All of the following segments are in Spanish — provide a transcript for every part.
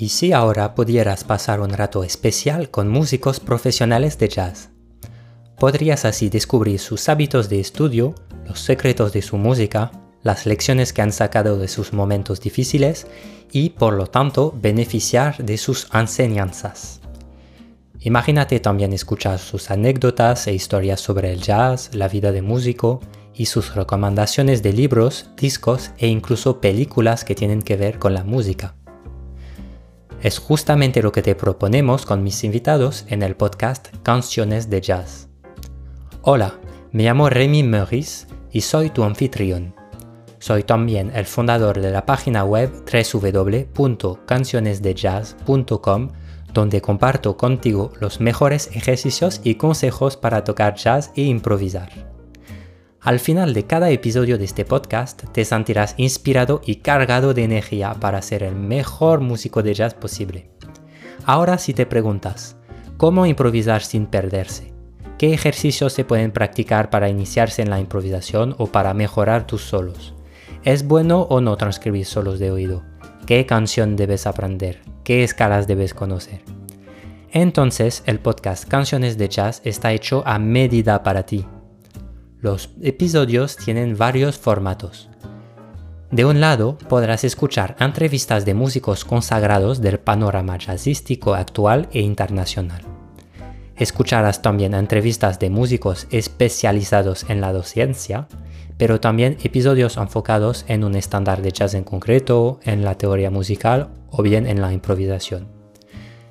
¿Y si ahora pudieras pasar un rato especial con músicos profesionales de jazz? Podrías así descubrir sus hábitos de estudio, los secretos de su música, las lecciones que han sacado de sus momentos difíciles y por lo tanto beneficiar de sus enseñanzas. Imagínate también escuchar sus anécdotas e historias sobre el jazz, la vida de músico y sus recomendaciones de libros, discos e incluso películas que tienen que ver con la música. Es justamente lo que te proponemos con mis invitados en el podcast Canciones de Jazz. Hola, me llamo Remy Meurice y soy tu anfitrión. Soy también el fundador de la página web www.cancionesdejazz.com donde comparto contigo los mejores ejercicios y consejos para tocar jazz e improvisar. Al final de cada episodio de este podcast te sentirás inspirado y cargado de energía para ser el mejor músico de jazz posible. Ahora si te preguntas, ¿cómo improvisar sin perderse? ¿Qué ejercicios se pueden practicar para iniciarse en la improvisación o para mejorar tus solos? ¿Es bueno o no transcribir solos de oído? ¿Qué canción debes aprender? ¿Qué escalas debes conocer? Entonces el podcast Canciones de Jazz está hecho a medida para ti los episodios tienen varios formatos. De un lado, podrás escuchar entrevistas de músicos consagrados del panorama jazzístico actual e internacional. Escucharás también entrevistas de músicos especializados en la docencia, pero también episodios enfocados en un estándar de jazz en concreto, en la teoría musical o bien en la improvisación.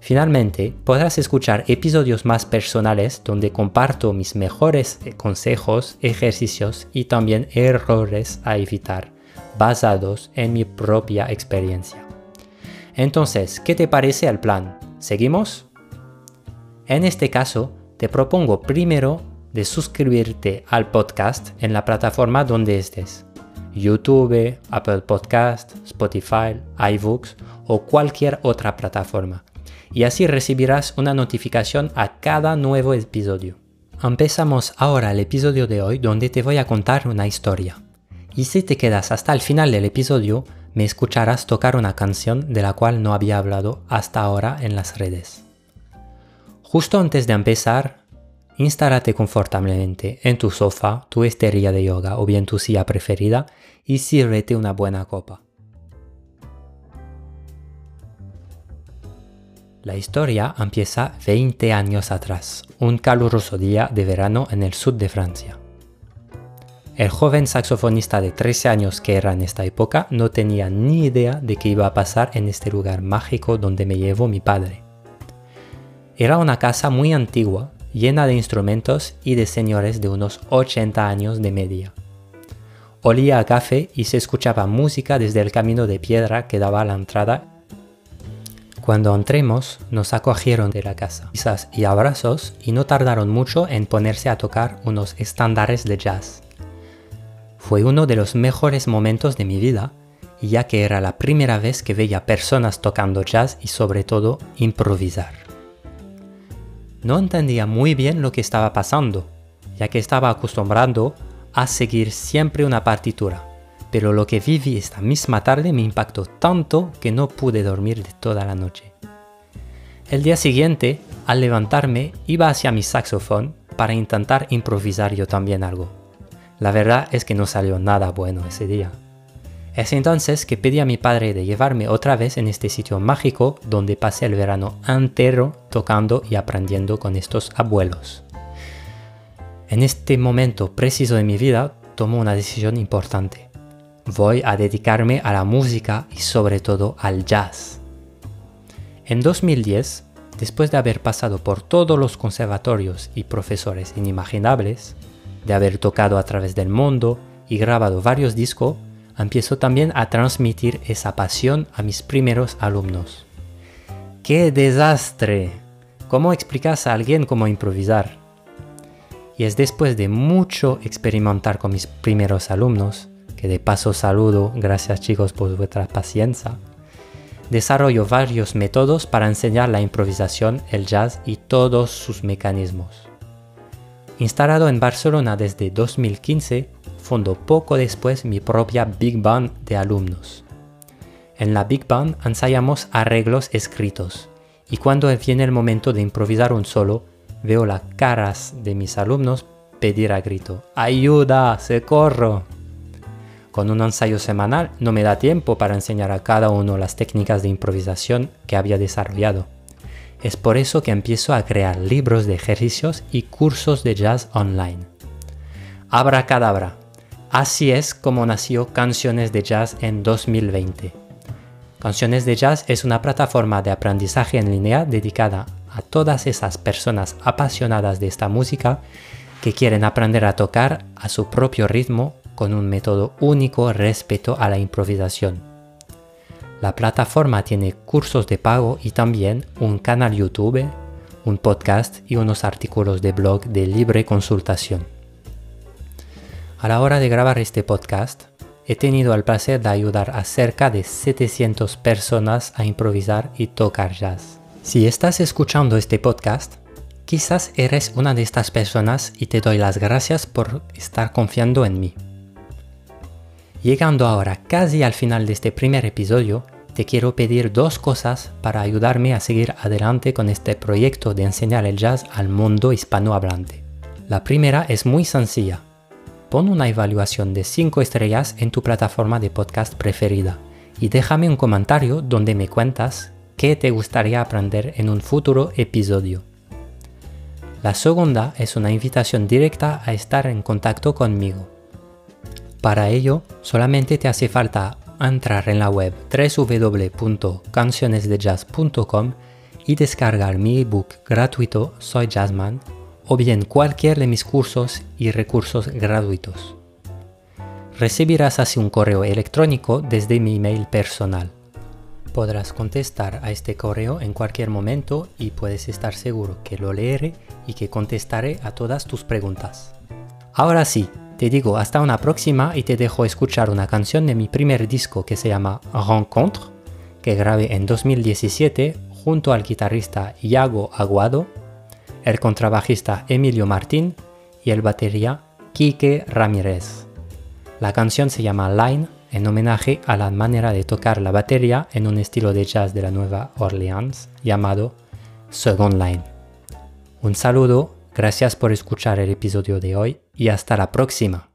Finalmente, podrás escuchar episodios más personales donde comparto mis mejores consejos, ejercicios y también errores a evitar, basados en mi propia experiencia. Entonces, ¿qué te parece el plan? ¿Seguimos? En este caso, te propongo primero de suscribirte al podcast en la plataforma donde estés. YouTube, Apple Podcast, Spotify, iBooks o cualquier otra plataforma y así recibirás una notificación a cada nuevo episodio. Empezamos ahora el episodio de hoy donde te voy a contar una historia. Y si te quedas hasta el final del episodio, me escucharás tocar una canción de la cual no había hablado hasta ahora en las redes. Justo antes de empezar, instálate confortablemente en tu sofá, tu esterilla de yoga o bien tu silla preferida y sírvete una buena copa. La historia empieza 20 años atrás, un caluroso día de verano en el sur de Francia. El joven saxofonista de 13 años que era en esta época no tenía ni idea de qué iba a pasar en este lugar mágico donde me llevó mi padre. Era una casa muy antigua, llena de instrumentos y de señores de unos 80 años de media. Olía a café y se escuchaba música desde el camino de piedra que daba a la entrada cuando entremos, nos acogieron de la casa, risas y abrazos, y no tardaron mucho en ponerse a tocar unos estándares de jazz. Fue uno de los mejores momentos de mi vida, ya que era la primera vez que veía personas tocando jazz y sobre todo improvisar. No entendía muy bien lo que estaba pasando, ya que estaba acostumbrado a seguir siempre una partitura pero lo que viví esta misma tarde me impactó tanto que no pude dormir de toda la noche. El día siguiente, al levantarme, iba hacia mi saxofón para intentar improvisar yo también algo. La verdad es que no salió nada bueno ese día. Es entonces que pedí a mi padre de llevarme otra vez en este sitio mágico donde pasé el verano entero tocando y aprendiendo con estos abuelos. En este momento preciso de mi vida tomo una decisión importante voy a dedicarme a la música y sobre todo al jazz. En 2010, después de haber pasado por todos los conservatorios y profesores inimaginables, de haber tocado a través del mundo y grabado varios discos, empiezo también a transmitir esa pasión a mis primeros alumnos. ¡Qué desastre! ¿Cómo explicas a alguien cómo improvisar? Y es después de mucho experimentar con mis primeros alumnos que de paso saludo, gracias chicos por vuestra paciencia. Desarrollo varios métodos para enseñar la improvisación, el jazz y todos sus mecanismos. Instalado en Barcelona desde 2015, fundó poco después mi propia Big Band de alumnos. En la Big Band ensayamos arreglos escritos y cuando viene el momento de improvisar un solo, veo las caras de mis alumnos pedir a grito, ¡Ayuda! ¡Socorro! Con un ensayo semanal no me da tiempo para enseñar a cada uno las técnicas de improvisación que había desarrollado. Es por eso que empiezo a crear libros de ejercicios y cursos de jazz online. Abra cadabra. Así es como nació Canciones de Jazz en 2020. Canciones de Jazz es una plataforma de aprendizaje en línea dedicada a todas esas personas apasionadas de esta música que quieren aprender a tocar a su propio ritmo con un método único respecto a la improvisación. La plataforma tiene cursos de pago y también un canal YouTube, un podcast y unos artículos de blog de libre consultación. A la hora de grabar este podcast, he tenido el placer de ayudar a cerca de 700 personas a improvisar y tocar jazz. Si estás escuchando este podcast, quizás eres una de estas personas y te doy las gracias por estar confiando en mí. Llegando ahora casi al final de este primer episodio, te quiero pedir dos cosas para ayudarme a seguir adelante con este proyecto de enseñar el jazz al mundo hispanohablante. La primera es muy sencilla. Pon una evaluación de 5 estrellas en tu plataforma de podcast preferida y déjame un comentario donde me cuentas qué te gustaría aprender en un futuro episodio. La segunda es una invitación directa a estar en contacto conmigo. Para ello, solamente te hace falta entrar en la web www.cancionesdejazz.com y descargar mi ebook gratuito Soy Jazzman o bien cualquier de mis cursos y recursos gratuitos. Recibirás así un correo electrónico desde mi email personal. Podrás contestar a este correo en cualquier momento y puedes estar seguro que lo leeré y que contestaré a todas tus preguntas. Ahora sí, te digo hasta una próxima y te dejo escuchar una canción de mi primer disco que se llama Rencontre, que grabé en 2017 junto al guitarrista Iago Aguado, el contrabajista Emilio Martín y el batería Quique Ramírez. La canción se llama Line en homenaje a la manera de tocar la batería en un estilo de jazz de la Nueva Orleans llamado Second Line. Un saludo Gracias por escuchar el episodio de hoy y hasta la próxima.